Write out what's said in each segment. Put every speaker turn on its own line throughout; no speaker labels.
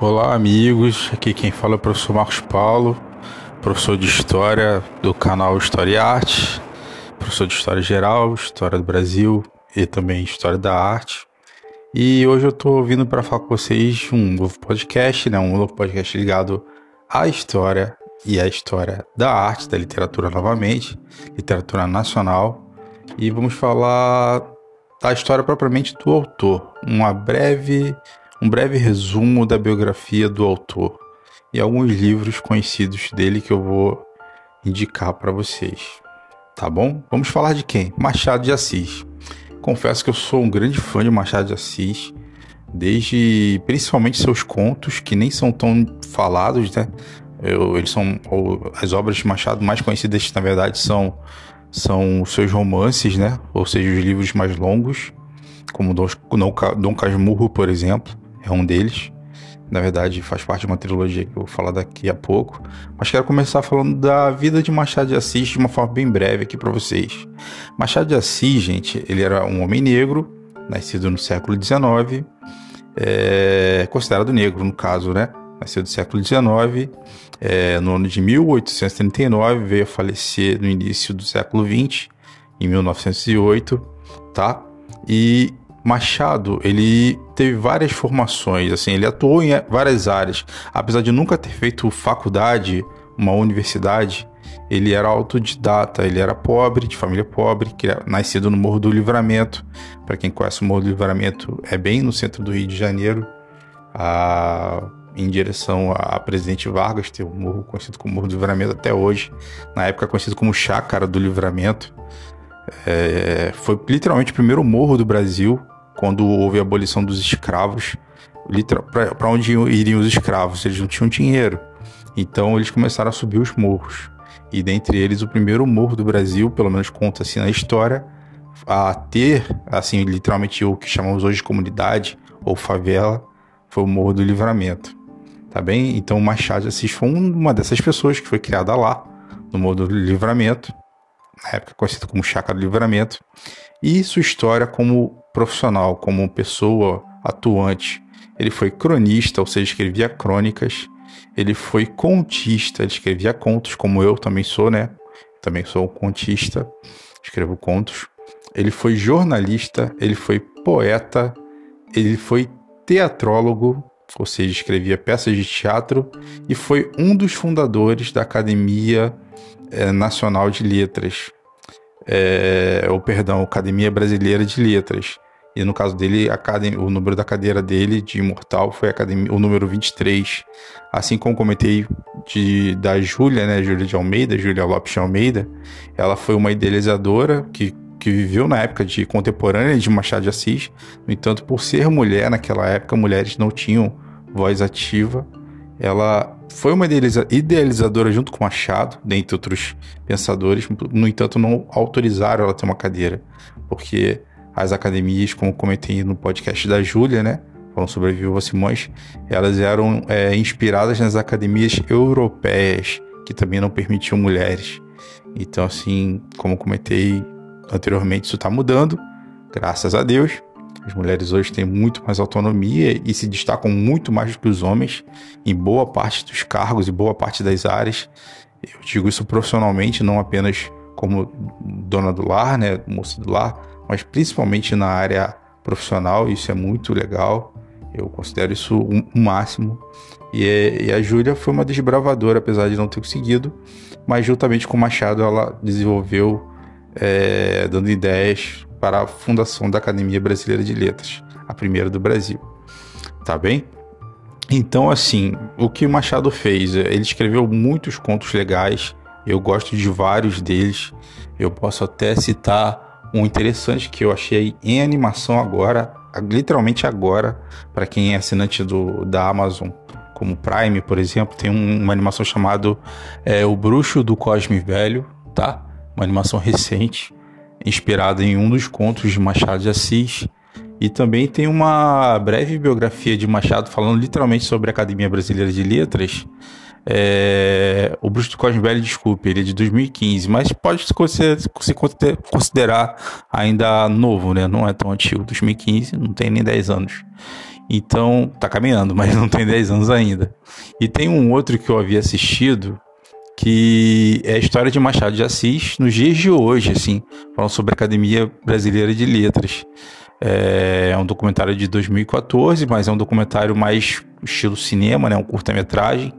Olá, amigos. Aqui quem fala é o professor Marcos Paulo, professor de História do canal História e Arte, professor de História Geral, História do Brasil e também História da Arte. E hoje eu estou vindo para falar com vocês um novo podcast, né? um novo podcast ligado à história e à história da arte, da literatura novamente, literatura nacional. E vamos falar da história propriamente do autor, uma breve um breve resumo da biografia do autor e alguns livros conhecidos dele que eu vou indicar para vocês. Tá bom? Vamos falar de quem? Machado de Assis. Confesso que eu sou um grande fã de Machado de Assis, desde principalmente seus contos, que nem são tão falados, né? Eu, eles são as obras de Machado mais conhecidas, na verdade, são são seus romances, né? Ou seja, os livros mais longos, como Dom, Dom Casmurro, por exemplo é um deles. Na verdade, faz parte de uma trilogia que eu vou falar daqui a pouco. Mas quero começar falando da vida de Machado de Assis de uma forma bem breve aqui para vocês. Machado de Assis, gente, ele era um homem negro, nascido no século XIX, é, considerado negro no caso, né? Nascido no século XIX, é, no ano de 1839, veio a falecer no início do século XX, em 1908, tá? E Machado, ele teve várias formações, assim, ele atuou em várias áreas. Apesar de nunca ter feito faculdade, uma universidade, ele era autodidata, ele era pobre, de família pobre, que nascido no Morro do Livramento. Para quem conhece o Morro do Livramento, é bem no centro do Rio de Janeiro, a, em direção a Presidente Vargas, tem um morro conhecido como Morro do Livramento até hoje, na época conhecido como Chácara do Livramento. É, foi literalmente o primeiro morro do Brasil, quando houve a abolição dos escravos, para onde iriam os escravos? Eles não tinham dinheiro. Então eles começaram a subir os morros. E dentre eles, o primeiro morro do Brasil, pelo menos conta-se na história, a ter, assim, literalmente o que chamamos hoje de comunidade ou favela, foi o Morro do Livramento. Tá bem? Então Machado de Assis foi uma dessas pessoas que foi criada lá, no Morro do Livramento, na época conhecido como Chácara do Livramento, e sua história como profissional, como pessoa atuante. Ele foi cronista, ou seja, escrevia crônicas. Ele foi contista, ele escrevia contos, como eu também sou, né? Também sou contista, escrevo contos. Ele foi jornalista, ele foi poeta, ele foi teatrólogo, ou seja, escrevia peças de teatro, e foi um dos fundadores da Academia é, Nacional de Letras, é, ou perdão, Academia Brasileira de Letras. E no caso dele, academia, o número da cadeira dele de imortal foi academia, o número 23. Assim como comentei de, da Júlia, né, Júlia de Almeida, Júlia Lopes de Almeida, ela foi uma idealizadora que, que viveu na época de contemporânea de Machado de Assis. No entanto, por ser mulher naquela época, mulheres não tinham voz ativa. Ela foi uma idealizadora junto com Machado, dentre outros pensadores, no entanto, não autorizaram ela ter uma cadeira, porque as academias, como comentei no podcast da Júlia, né? Falando sobre a Viúva Simões, elas eram é, inspiradas nas academias europeias, que também não permitiam mulheres. Então, assim, como comentei anteriormente, isso está mudando, graças a Deus. As mulheres hoje têm muito mais autonomia e se destacam muito mais do que os homens em boa parte dos cargos e boa parte das áreas. Eu digo isso profissionalmente, não apenas como dona do lar, né, moça do lar, mas principalmente na área profissional, isso é muito legal. Eu considero isso o um, um máximo. E, e a Júlia foi uma desbravadora, apesar de não ter conseguido, mas juntamente com o Machado ela desenvolveu, é, dando ideias para a fundação da Academia Brasileira de Letras, a primeira do Brasil. Tá bem? Então, assim, o que Machado fez? Ele escreveu muitos contos legais, eu gosto de vários deles. Eu posso até citar um interessante que eu achei em animação agora, literalmente agora, para quem é assinante do, da Amazon, como Prime, por exemplo, tem um, uma animação chamada é, O Bruxo do Cosme Velho, tá? Uma animação recente inspirada em um dos contos de Machado de Assis. E também tem uma breve biografia de Machado falando literalmente sobre a Academia Brasileira de Letras. É... O Bruxo do Cosme Velho, desculpe, ele é de 2015, mas pode se considerar ainda novo, né? Não é tão antigo, 2015, não tem nem 10 anos. Então, tá caminhando, mas não tem 10 anos ainda. E tem um outro que eu havia assistido, que é a história de Machado de Assis nos dias de hoje, assim, falando sobre a Academia Brasileira de Letras. É, é um documentário de 2014, mas é um documentário mais estilo cinema, né, um curta-metragem,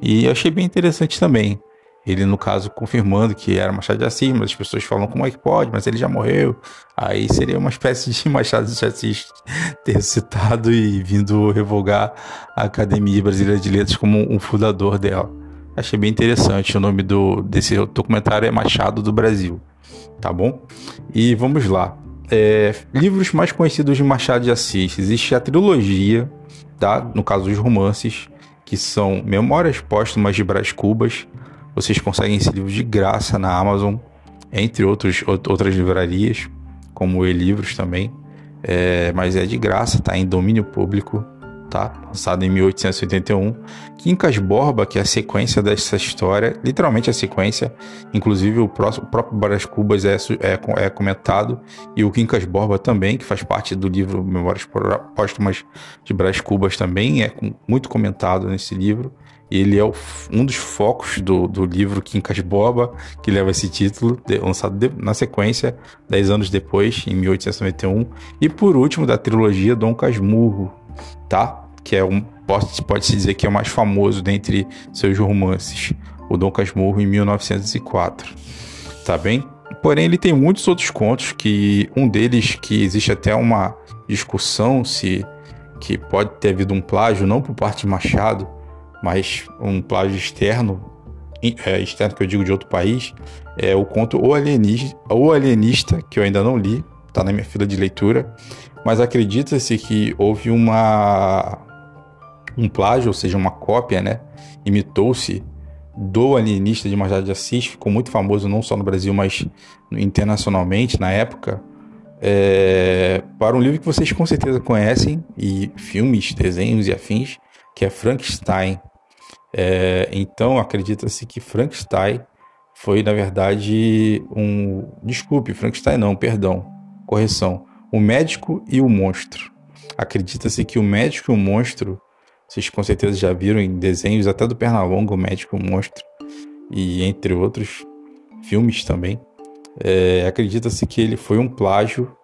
e eu achei bem interessante também. Ele, no caso, confirmando que era Machado de Assis, mas as pessoas falam como é que pode, mas ele já morreu. Aí seria uma espécie de Machado de Assis ter citado e vindo revogar a Academia Brasileira de Letras como um fundador dela. Achei bem interessante. O nome do, desse documentário é Machado do Brasil. Tá bom? E vamos lá. É, livros mais conhecidos de Machado de Assis. Existe a trilogia, tá? no caso dos romances, que são Memórias Póstumas de Brás Cubas, vocês conseguem esse livro de graça na Amazon, entre outros, outras livrarias, como e-livros também. É, mas é de graça, tá em domínio público, tá? Lançado em 1881. Quincas Borba, que é a sequência dessa história, literalmente a sequência, inclusive o, próximo, o próprio Brás Cubas é, é, é, comentado, e o Quincas Borba também, que faz parte do livro Memórias Póstumas de Brás Cubas também, é muito comentado nesse livro. Ele é o, um dos focos do, do livro Quincas Boba, que leva esse título, de, lançado de, na sequência, dez anos depois, em 1891. E por último, da trilogia Dom Casmurro, tá? Que é um, pode-se pode dizer que é o mais famoso dentre seus romances, o Dom Casmurro, em 1904. Tá bem? Porém, ele tem muitos outros contos, que um deles que existe até uma discussão se que pode ter havido um plágio, não por parte de Machado, mas um plágio externo, é, externo que eu digo de outro país, é o conto O Alienista, o Alienista que eu ainda não li, está na minha fila de leitura, mas acredita-se que houve uma um plágio, ou seja, uma cópia, né? Imitou-se do Alienista de Machado de Assis, ficou muito famoso não só no Brasil, mas internacionalmente na época. É, para um livro que vocês com certeza conhecem, e filmes, desenhos e afins, que é Frankenstein, é, então acredita-se que Frankenstein foi, na verdade, um. Desculpe, Frankenstein não, perdão, correção. O médico e o monstro. Acredita-se que o médico e o monstro, vocês com certeza já viram em desenhos até do Pernalonga, o médico monstro, e entre outros filmes também. É, Acredita-se que ele foi um plágio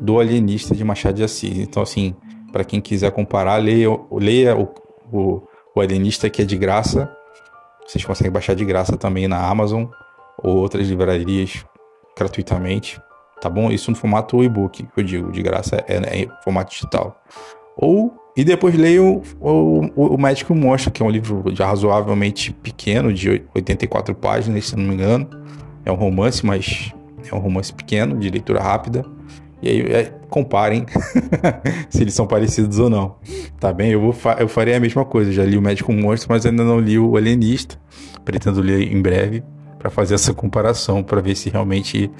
do alienista de Machado de Assis. Então, assim, para quem quiser comparar, leia, leia o, o o Alienista que é de graça. Vocês conseguem baixar de graça também na Amazon ou outras livrarias gratuitamente, tá bom? Isso no formato e-book, que eu digo, de graça é, é formato digital. Ou e depois leio o, o, o Médico Monstro, que é um livro já razoavelmente pequeno, de 84 páginas, se não me engano. É um romance, mas é um romance pequeno, de leitura rápida. E aí é, comparem se eles são parecidos ou não. Tá bem? Eu, vou eu farei a mesma coisa. Já li o Médico Monstro, mas ainda não li o Alienista. Pretendo ler em breve para fazer essa comparação, para ver se realmente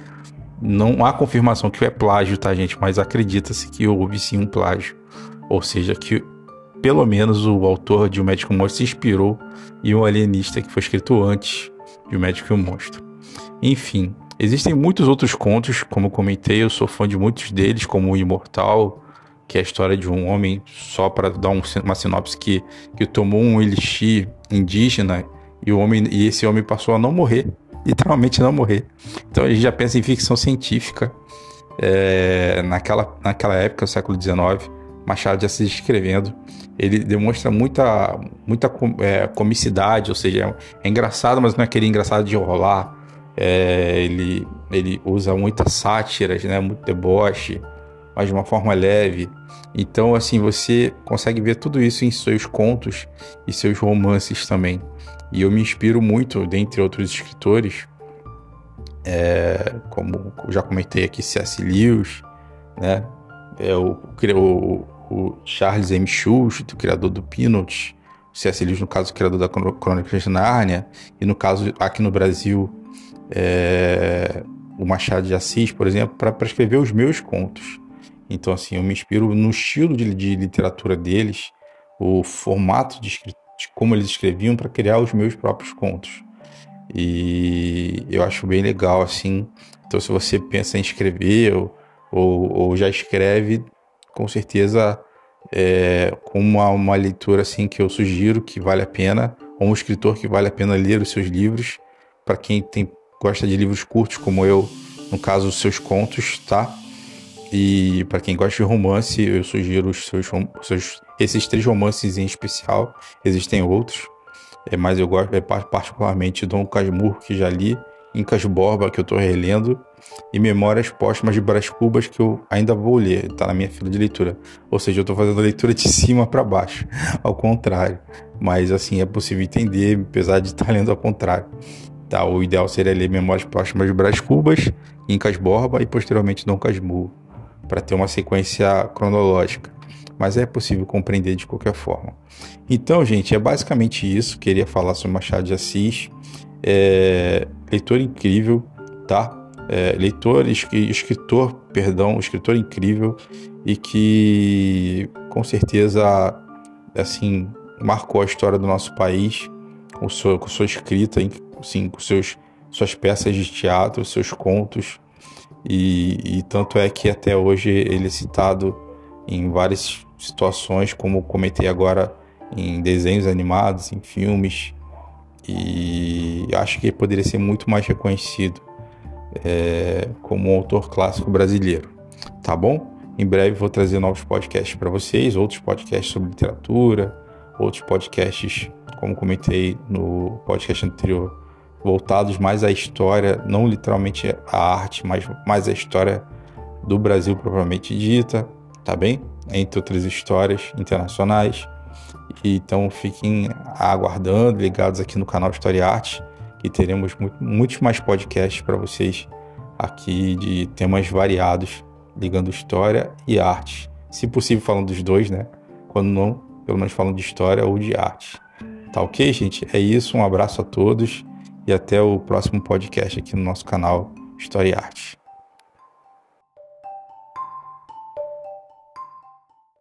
não há confirmação que é plágio, tá, gente? Mas acredita-se que houve sim um plágio. Ou seja, que pelo menos o autor de O Médico Monstro se inspirou em um alienista que foi escrito antes de O Médico e o Monstro. Enfim, Existem muitos outros contos, como comentei, eu sou fã de muitos deles, como o Imortal, que é a história de um homem, só para dar um, uma sinopse, que, que tomou um elixir indígena e, o homem, e esse homem passou a não morrer, literalmente não morrer. Então a gente já pensa em ficção científica. É, naquela, naquela época, no século XIX, Machado de Assis escrevendo, ele demonstra muita, muita é, comicidade, ou seja, é, engraçado, mas não é aquele engraçado de rolar é, ele, ele usa muitas sátiras, né, muito deboche, mas de uma forma leve. Então, assim, você consegue ver tudo isso em seus contos e seus romances também. E eu me inspiro muito, dentre outros escritores, é, como já comentei aqui, C.S. Lewis, né? É o, o, o Charles M. Schultz, o criador do Peanuts, C.S. Lewis, no caso, o criador da Crônica de Nárnia, e no caso, aqui no Brasil, é, o Machado de Assis, por exemplo, para escrever os meus contos. Então, assim, eu me inspiro no estilo de, de literatura deles, o formato de, de como eles escreviam para criar os meus próprios contos. E eu acho bem legal, assim. Então, se você pensa em escrever ou, ou, ou já escreve, com certeza é, uma, uma leitura assim que eu sugiro que vale a pena, ou um escritor que vale a pena ler os seus livros, para quem tem, gosta de livros curtos como eu, no caso os seus contos, tá? E para quem gosta de romance, eu sugiro os seus, seus, esses três romances em especial. Existem outros, é, mas eu gosto é, particularmente Dom Casmurro, que já li, Incas Borba, que eu estou relendo, e Memórias Póstumas de Brás Cubas, que eu ainda vou ler, está na minha fila de leitura. Ou seja, eu estou fazendo a leitura de cima para baixo, ao contrário. Mas assim, é possível entender, apesar de estar lendo ao contrário. Tá, o ideal seria ler Memórias Póstumas de Brás Cubas, Incas Borba e posteriormente Dom Casmurro, para ter uma sequência cronológica. Mas é possível compreender de qualquer forma. Então, gente, é basicamente isso. Queria falar sobre Machado de Assis. É, leitor incrível, tá? É, leitor, escritor, perdão, escritor incrível e que com certeza, assim, marcou a história do nosso país com, sua, com sua escrita, assim, com seus, suas peças de teatro, seus contos. E, e tanto é que até hoje ele é citado em várias situações, como comentei agora em desenhos animados, em filmes, e acho que ele poderia ser muito mais reconhecido é, como um autor clássico brasileiro. Tá bom? Em breve vou trazer novos podcasts para vocês, outros podcasts sobre literatura, outros podcasts, como comentei no podcast anterior, voltados mais à história, não literalmente à arte, mas mais à história do Brasil propriamente dita, tá bem? Entre outras histórias internacionais. Então fiquem aguardando, ligados aqui no canal História e Arte, que teremos muito, muitos mais podcasts para vocês aqui de temas variados, ligando história e arte. Se possível, falando dos dois, né? Quando não, pelo menos falando de história ou de arte. Tá ok, gente? É isso. Um abraço a todos e até o próximo podcast aqui no nosso canal História e Arte.